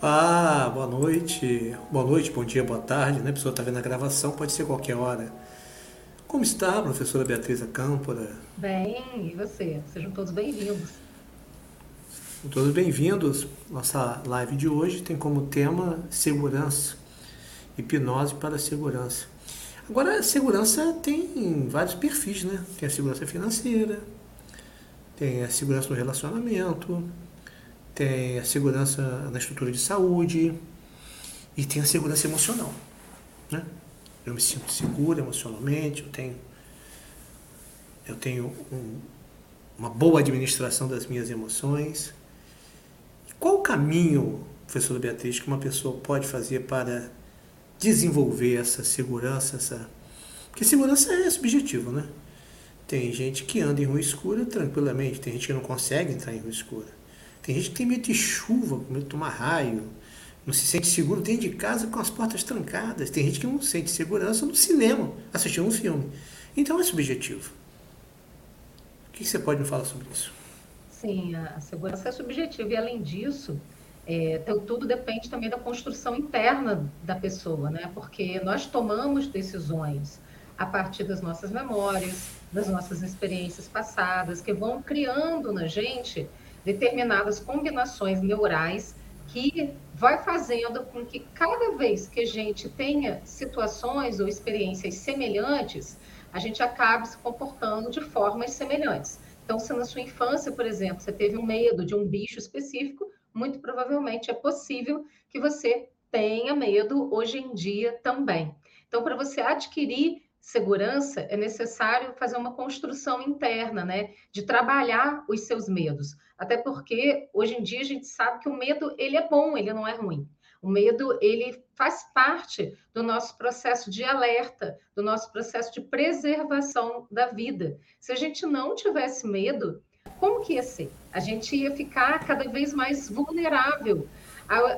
Ah, boa noite. Boa noite, bom dia, boa tarde, né? A pessoa está vendo a gravação, pode ser qualquer hora. Como está, professora Beatriz Acâmpora? Bem, e você? Sejam todos bem-vindos. Todos bem-vindos. Nossa live de hoje tem como tema segurança, hipnose para segurança. Agora, a segurança tem vários perfis, né? Tem a segurança financeira, tem a segurança no relacionamento, tem a segurança na estrutura de saúde e tem a segurança emocional, né? Eu me sinto seguro emocionalmente, eu tenho, eu tenho um, uma boa administração das minhas emoções. Qual o caminho, professora Beatriz, que uma pessoa pode fazer para desenvolver essa segurança, essa... Porque segurança é subjetivo, né? Tem gente que anda em rua escura tranquilamente, tem gente que não consegue entrar em rua escura. Tem gente que tem medo de chuva, com medo de tomar raio, não se sente seguro dentro de casa com as portas trancadas. Tem gente que não sente segurança no cinema, assistindo um filme. Então é subjetivo. O que você pode me falar sobre isso? Sim, a segurança é subjetiva e além disso, é, então, tudo depende também da construção interna da pessoa, né? Porque nós tomamos decisões a partir das nossas memórias, das nossas experiências passadas, que vão criando na gente determinadas combinações neurais que vai fazendo com que cada vez que a gente tenha situações ou experiências semelhantes, a gente acabe se comportando de formas semelhantes. Então, se na sua infância, por exemplo, você teve um medo de um bicho específico, muito provavelmente é possível que você tenha medo hoje em dia também. Então, para você adquirir segurança, é necessário fazer uma construção interna, né? De trabalhar os seus medos. Até porque hoje em dia a gente sabe que o medo ele é bom, ele não é ruim. O medo ele faz parte do nosso processo de alerta, do nosso processo de preservação da vida. Se a gente não tivesse medo, como que ia ser? A gente ia ficar cada vez mais vulnerável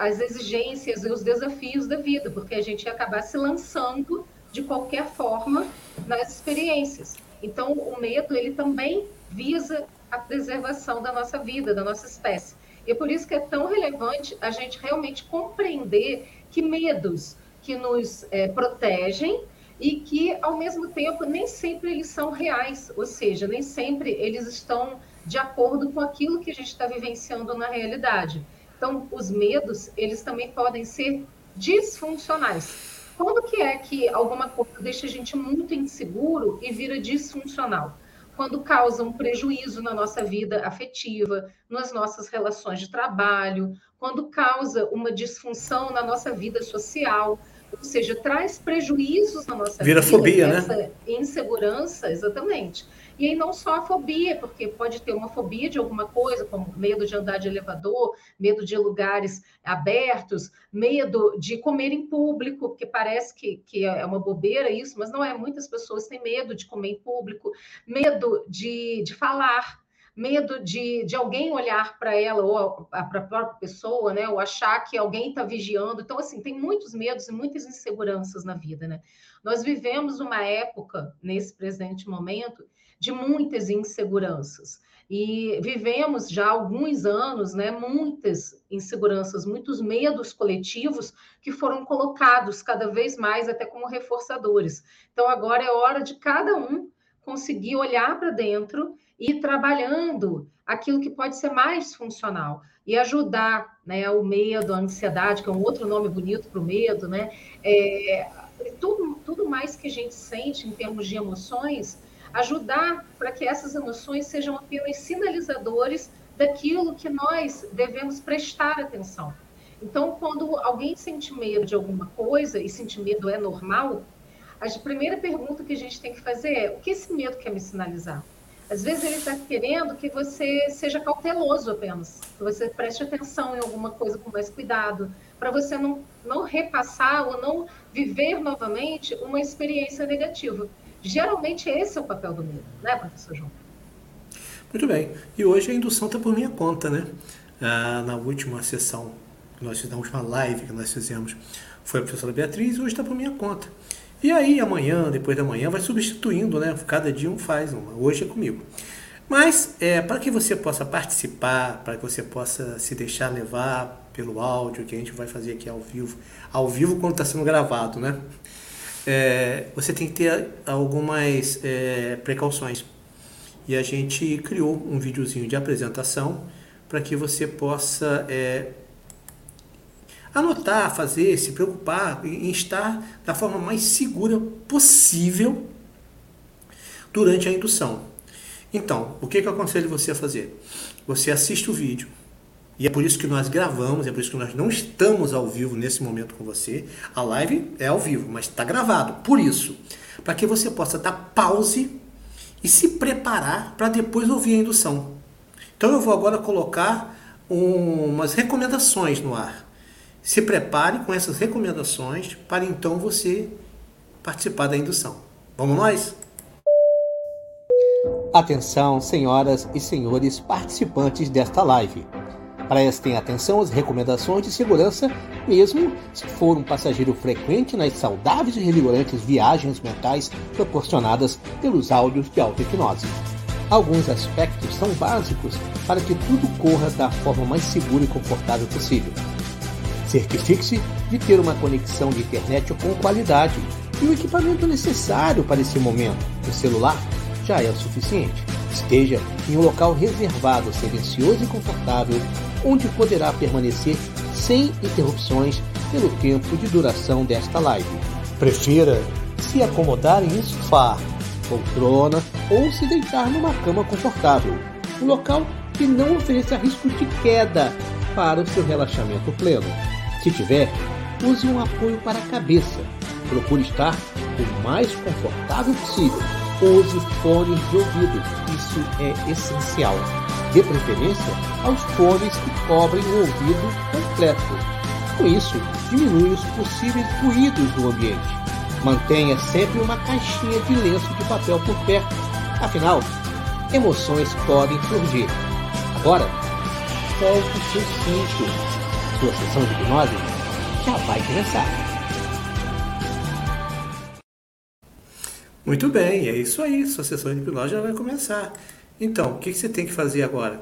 às exigências e os desafios da vida, porque a gente ia acabar se lançando de qualquer forma nas experiências. Então, o medo, ele também visa a preservação da nossa vida, da nossa espécie. E é por isso que é tão relevante a gente realmente compreender que medos que nos é, protegem e que, ao mesmo tempo, nem sempre eles são reais, ou seja, nem sempre eles estão de acordo com aquilo que a gente está vivenciando na realidade. Então, os medos, eles também podem ser disfuncionais. Quando que é que alguma coisa deixa a gente muito inseguro e vira disfuncional? Quando causa um prejuízo na nossa vida afetiva, nas nossas relações de trabalho, quando causa uma disfunção na nossa vida social, ou seja, traz prejuízos na nossa Vira vida. Vira fobia, né? essa né? Insegurança, exatamente. E aí não só a fobia, porque pode ter uma fobia de alguma coisa, como medo de andar de elevador, medo de lugares abertos, medo de comer em público, porque parece que, que é uma bobeira isso, mas não é. Muitas pessoas têm medo de comer em público, medo de, de falar, medo de, de alguém olhar para ela ou para a própria pessoa, né? Ou achar que alguém está vigiando. Então, assim, tem muitos medos e muitas inseguranças na vida, né? Nós vivemos uma época, nesse presente momento, de muitas inseguranças. E vivemos já há alguns anos, né, muitas inseguranças, muitos medos coletivos que foram colocados cada vez mais até como reforçadores. Então agora é hora de cada um conseguir olhar para dentro e ir trabalhando aquilo que pode ser mais funcional e ajudar, né, o medo, a ansiedade, que é um outro nome bonito para o medo, né, é, tudo, tudo mais que a gente sente em termos de emoções ajudar para que essas emoções sejam apenas sinalizadores daquilo que nós devemos prestar atenção. Então, quando alguém sente medo de alguma coisa, e sentir medo é normal, a primeira pergunta que a gente tem que fazer é: o que esse medo quer me sinalizar? Às vezes ele está querendo que você seja cauteloso apenas, que você preste atenção em alguma coisa com mais cuidado, para você não, não repassar ou não viver novamente uma experiência negativa. Geralmente esse é o papel do medo, né, professor João? Muito bem. E hoje a indução está por minha conta, né? Ah, na última sessão nós fizemos, última live que nós fizemos, foi a professora Beatriz e hoje está por minha conta. E aí amanhã, depois da manhã, vai substituindo, né? Cada dia um faz uma. Hoje é comigo. Mas é, para que você possa participar, para que você possa se deixar levar pelo áudio que a gente vai fazer aqui ao vivo, ao vivo quando está sendo gravado, né? É, você tem que ter algumas é, precauções. E a gente criou um videozinho de apresentação para que você possa é, anotar, fazer, se preocupar em estar da forma mais segura possível durante a indução. Então, o que, que eu aconselho você a fazer? Você assiste o vídeo, e é por isso que nós gravamos, é por isso que nós não estamos ao vivo nesse momento com você. A live é ao vivo, mas está gravado. Por isso, para que você possa dar pause e se preparar para depois ouvir a indução. Então eu vou agora colocar um, umas recomendações no ar. Se prepare com essas recomendações para então você participar da indução. Vamos nós? Atenção, senhoras e senhores participantes desta live. Prestem atenção às recomendações de segurança, mesmo se for um passageiro frequente nas saudáveis e revigorantes viagens mentais proporcionadas pelos áudios de auto-hipnose. Alguns aspectos são básicos para que tudo corra da forma mais segura e confortável possível. Certifique-se de ter uma conexão de internet com qualidade e o equipamento necessário para esse momento. O celular já é o suficiente. Esteja em um local reservado, silencioso e confortável, onde poderá permanecer sem interrupções pelo tempo de duração desta live. Prefira se acomodar em um sofá, poltrona ou se deitar numa cama confortável, um local que não ofereça risco de queda para o seu relaxamento pleno. Se tiver, use um apoio para a cabeça. Procure estar o mais confortável possível use fones de ouvido. Isso é essencial. De preferência, aos fones que cobrem o ouvido completo. Com isso, diminui os possíveis ruídos do ambiente. Mantenha sempre uma caixinha de lenço de papel por perto. Afinal, emoções podem surgir. Agora, solte seu cinto. Sua sessão de hipnose já vai começar. Muito bem, é isso aí. Sua sessão de hipnose já vai começar. Então, o que você tem que fazer agora?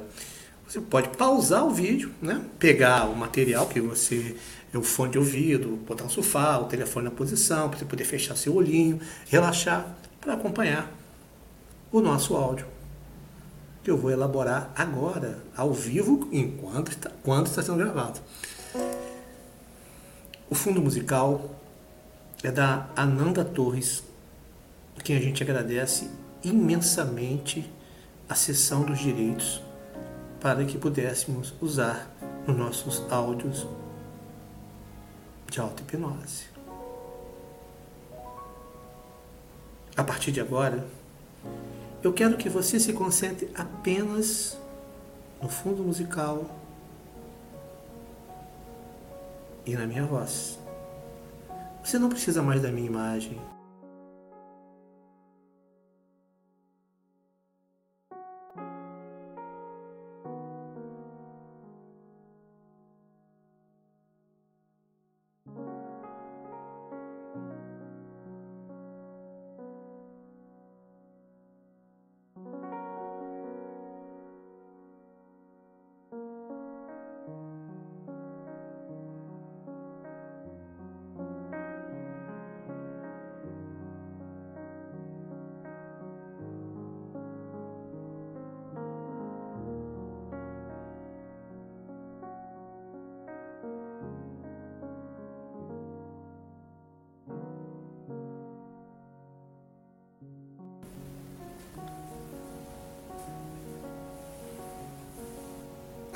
Você pode pausar o vídeo, né? pegar o material que você, o fone de ouvido, botar um sofá, o telefone na posição, para você poder fechar seu olhinho, relaxar, para acompanhar o nosso áudio. Que eu vou elaborar agora, ao vivo, enquanto está, quando está sendo gravado. O fundo musical é da Ananda Torres quem a gente agradece imensamente a cessão dos direitos para que pudéssemos usar nos nossos áudios de auto-hipnose. A partir de agora, eu quero que você se concentre apenas no fundo musical e na minha voz. Você não precisa mais da minha imagem,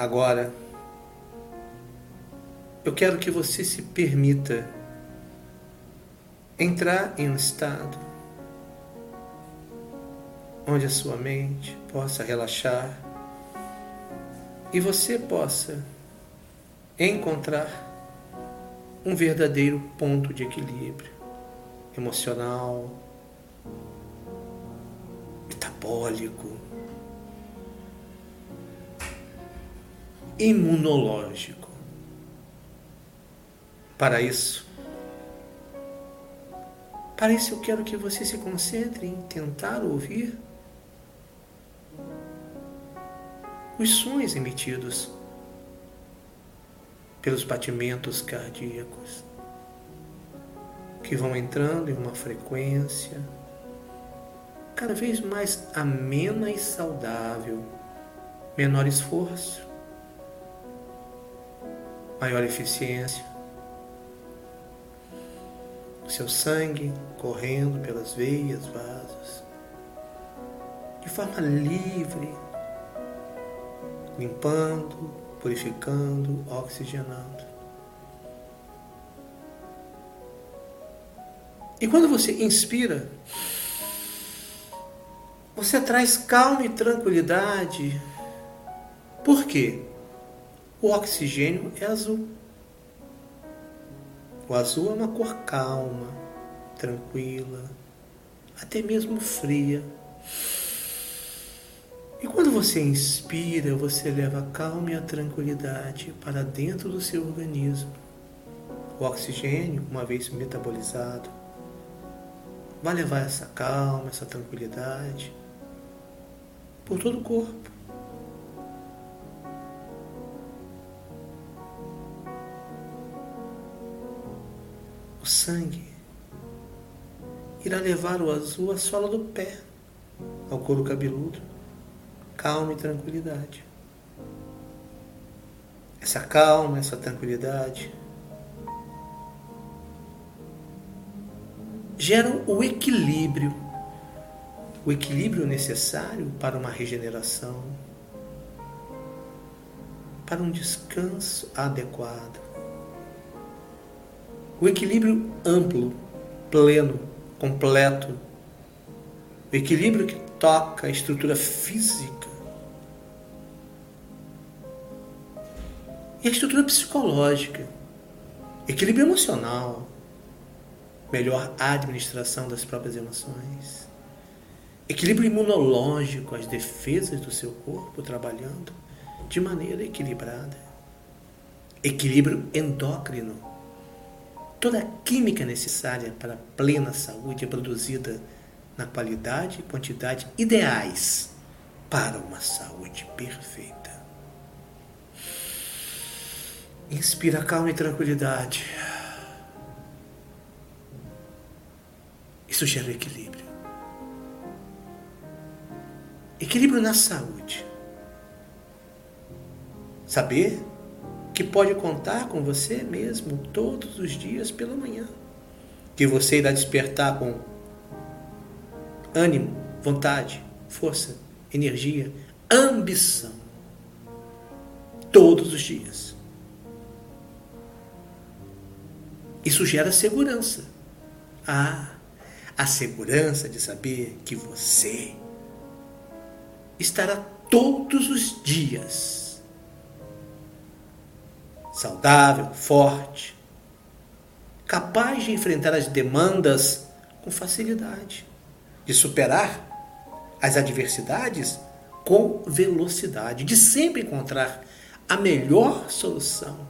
Agora, eu quero que você se permita entrar em um estado onde a sua mente possa relaxar e você possa encontrar um verdadeiro ponto de equilíbrio emocional, metabólico, imunológico. Para isso, para isso eu quero que você se concentre em tentar ouvir os sons emitidos pelos batimentos cardíacos que vão entrando em uma frequência cada vez mais amena e saudável, menor esforço, maior eficiência. O seu sangue correndo pelas veias, vasos, de forma livre, limpando, purificando, oxigenando. E quando você inspira, você traz calma e tranquilidade. Por quê? O oxigênio é azul. O azul é uma cor calma, tranquila, até mesmo fria. E quando você inspira, você leva a calma e a tranquilidade para dentro do seu organismo. O oxigênio, uma vez metabolizado, vai levar essa calma, essa tranquilidade por todo o corpo. Sangue irá levar o azul à sola do pé, ao couro cabeludo, calma e tranquilidade. Essa calma, essa tranquilidade geram o equilíbrio, o equilíbrio necessário para uma regeneração, para um descanso adequado. O equilíbrio amplo, pleno, completo. O equilíbrio que toca a estrutura física. E a estrutura psicológica, equilíbrio emocional, melhor administração das próprias emoções, equilíbrio imunológico, as defesas do seu corpo trabalhando de maneira equilibrada, equilíbrio endócrino. Toda a química necessária para a plena saúde é produzida na qualidade e quantidade ideais para uma saúde perfeita. Inspira calma e tranquilidade. Isso gera equilíbrio. Equilíbrio na saúde. Saber que pode contar com você mesmo todos os dias pela manhã. Que você irá despertar com ânimo, vontade, força, energia, ambição. Todos os dias. Isso gera segurança. Ah, a segurança de saber que você estará todos os dias saudável, forte, capaz de enfrentar as demandas com facilidade, de superar as adversidades com velocidade, de sempre encontrar a melhor solução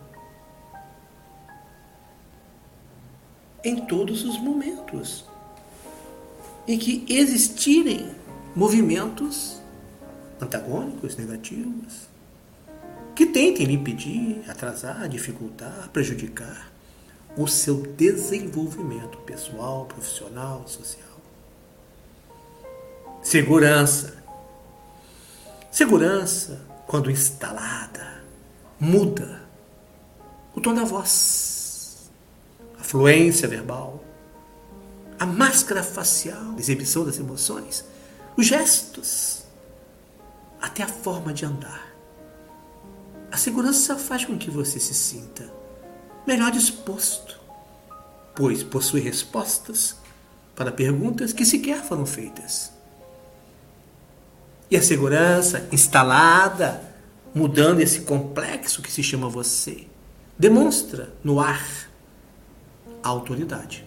em todos os momentos em que existirem movimentos antagônicos, negativos, que tentem lhe impedir, atrasar, dificultar, prejudicar o seu desenvolvimento pessoal, profissional, social. Segurança. Segurança, quando instalada, muda o tom da voz, a fluência verbal, a máscara facial, a exibição das emoções, os gestos, até a forma de andar. A segurança faz com que você se sinta melhor disposto, pois possui respostas para perguntas que sequer foram feitas. E a segurança instalada, mudando esse complexo que se chama você, demonstra no ar a autoridade.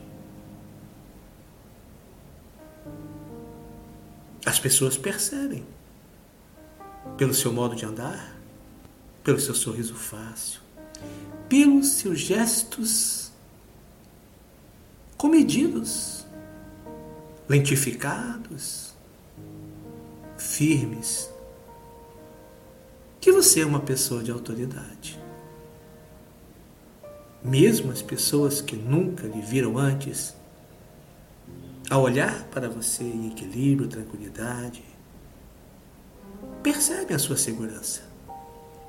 As pessoas percebem pelo seu modo de andar, pelo seu sorriso fácil, pelos seus gestos comedidos, lentificados, firmes, que você é uma pessoa de autoridade. Mesmo as pessoas que nunca lhe viram antes, ao olhar para você em equilíbrio, tranquilidade, percebem a sua segurança.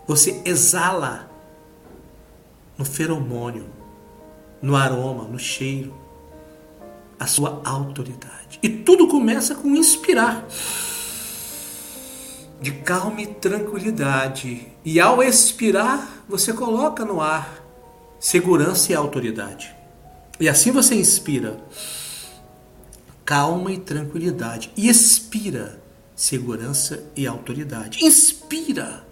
Você exala no feromônio, no aroma, no cheiro, a sua autoridade. E tudo começa com inspirar de calma e tranquilidade. E ao expirar, você coloca no ar segurança e autoridade. E assim você inspira calma e tranquilidade. E expira segurança e autoridade. Inspira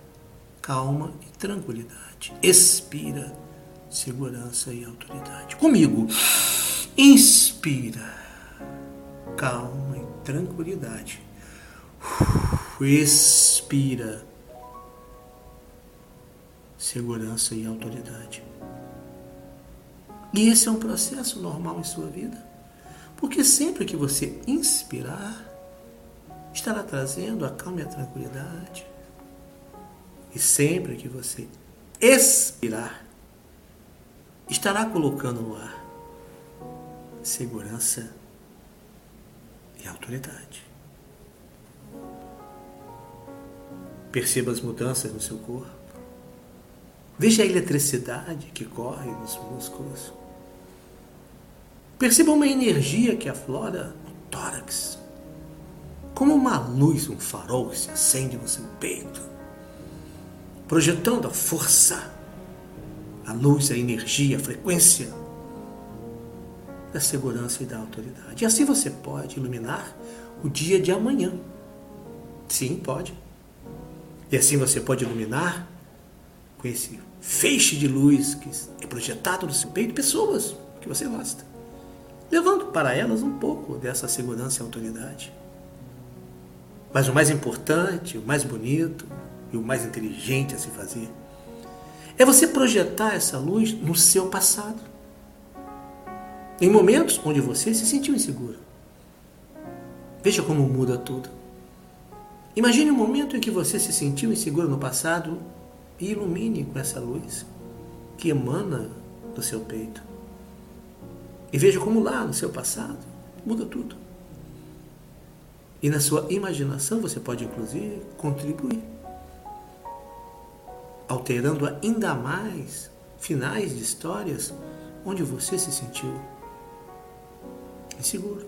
calma e tranquilidade. Expira segurança e autoridade. Comigo. Inspira calma e tranquilidade. Expira segurança e autoridade. E esse é um processo normal em sua vida. Porque sempre que você inspirar, estará trazendo a calma e a tranquilidade. E sempre que você expirar, estará colocando no ar segurança e autoridade. Perceba as mudanças no seu corpo. Veja a eletricidade que corre nos músculos. Perceba uma energia que aflora no tórax. Como uma luz, um farol que se acende no seu peito, projetando a força, a luz, a energia, a frequência da segurança e da autoridade. E assim você pode iluminar o dia de amanhã. Sim, pode. E assim você pode iluminar com esse feixe de luz que é projetado no seu peito pessoas que você gosta, levando para elas um pouco dessa segurança e autoridade. Mas o mais importante, o mais bonito e o mais inteligente a se fazer é você projetar essa luz no seu passado em momentos onde você se sentiu inseguro. Veja como muda tudo. Imagine um momento em que você se sentiu inseguro no passado e ilumine com essa luz que emana do seu peito. E veja como lá no seu passado muda tudo. E na sua imaginação você pode inclusive contribuir, alterando ainda mais finais de histórias onde você se sentiu inseguro,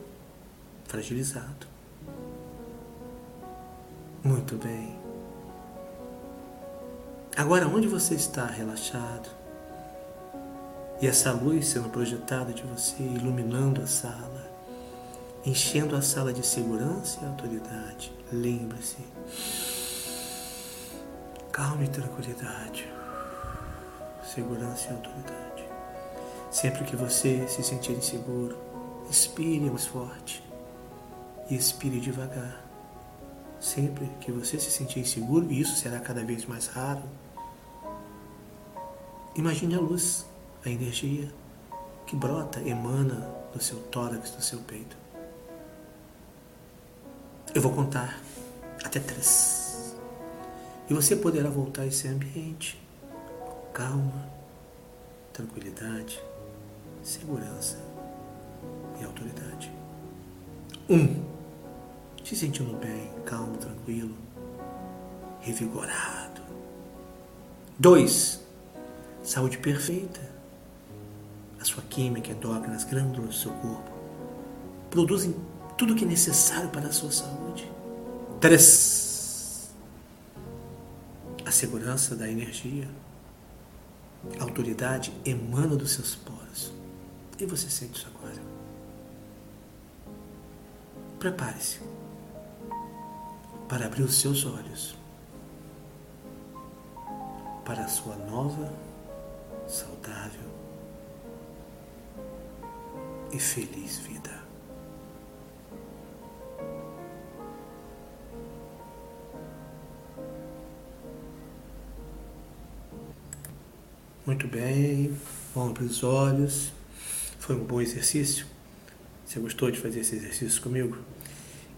fragilizado. Muito bem. Agora, onde você está relaxado e essa luz sendo projetada de você, iluminando a sala, enchendo a sala de segurança e autoridade, lembre-se. Calma e tranquilidade, segurança e autoridade. Sempre que você se sentir inseguro, Expire mais forte e expire devagar. Sempre que você se sentir inseguro, e isso será cada vez mais raro, imagine a luz, a energia que brota, emana do seu tórax, do seu peito. Eu vou contar até três. E você poderá voltar a esse ambiente. Calma, tranquilidade, segurança e autoridade. Um, se sentindo bem, calmo, tranquilo, revigorado. Dois, saúde perfeita. A sua química endócrina, as glândulas do seu corpo produzem tudo o que é necessário para a sua saúde. Três, segurança da energia. A autoridade emana dos seus poros. E você sente isso agora. Prepare-se para abrir os seus olhos para a sua nova, saudável e feliz vida. Muito bem, vamos abrir os olhos. Foi um bom exercício? Você gostou de fazer esse exercício comigo?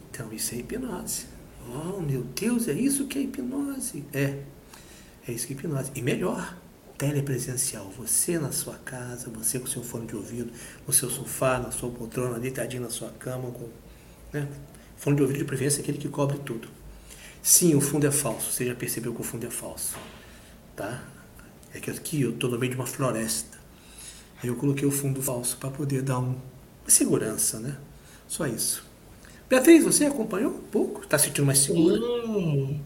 Então, isso é hipnose. Oh, meu Deus, é isso que é hipnose? É. É isso que é hipnose. E melhor, telepresencial. Você na sua casa, você com seu fone de ouvido, no seu sofá, na sua poltrona, deitadinho na sua cama, com né? fone de ouvido de preferência é aquele que cobre tudo. Sim, o fundo é falso. Você já percebeu que o fundo é falso. Tá? É que aqui eu estou no meio de uma floresta. Aí eu coloquei o fundo falso para poder dar um, uma segurança, né? Só isso. Beatriz, você acompanhou um pouco? Está sentindo mais segura? Sim.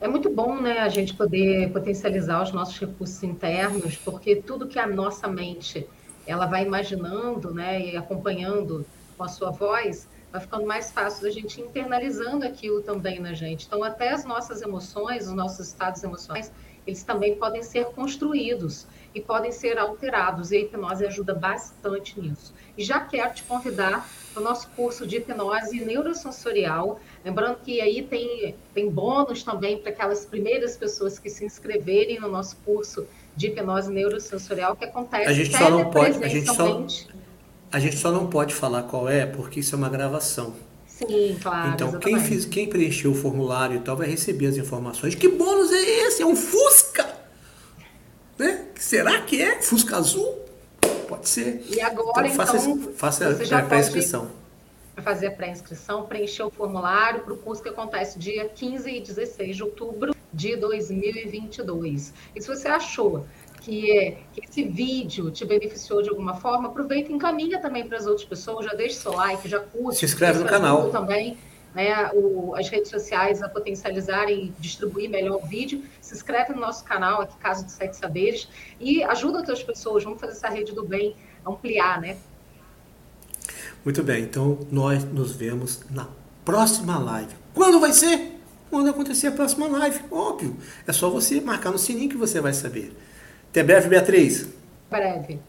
É muito bom, né, a gente poder potencializar os nossos recursos internos, porque tudo que a nossa mente ela vai imaginando, né, e acompanhando com a sua voz, vai ficando mais fácil da gente internalizando aquilo também na gente. Então, até as nossas emoções, os nossos estados emocionais, eles também podem ser construídos e podem ser alterados, e a hipnose ajuda bastante nisso. E já quero te convidar para o nosso curso de hipnose neurosensorial, lembrando que aí tem, tem bônus também para aquelas primeiras pessoas que se inscreverem no nosso curso de hipnose neurosensorial, que acontece a gente só não pode, a gente só, a gente só não pode falar qual é, porque isso é uma gravação. Sim, claro. Então, quem, fiz, quem preencheu o formulário e tal vai receber as informações. Que bônus é esse? É um Fusca! Né? Será que é? Fusca azul? Pode ser. E agora, então, faça, então, faça a pré-inscrição. Fazer a pré-inscrição, preencher o formulário para o curso que acontece dia 15 e 16 de outubro de 2022. E se você achou que, que esse vídeo te beneficiou de alguma forma, aproveita e encaminha também para as outras pessoas, já deixa seu like, já curte. Se inscreve no canal. Também né, o, as redes sociais a potencializarem e distribuir melhor o vídeo. Se inscreve no nosso canal aqui, Caso de Sete Saberes, e ajuda outras pessoas. Vamos fazer essa rede do bem ampliar, né? Muito bem, então nós nos vemos na próxima live. Quando vai ser? Quando acontecer a próxima live, óbvio. É só você marcar no sininho que você vai saber. Até breve, Beatriz. Breve.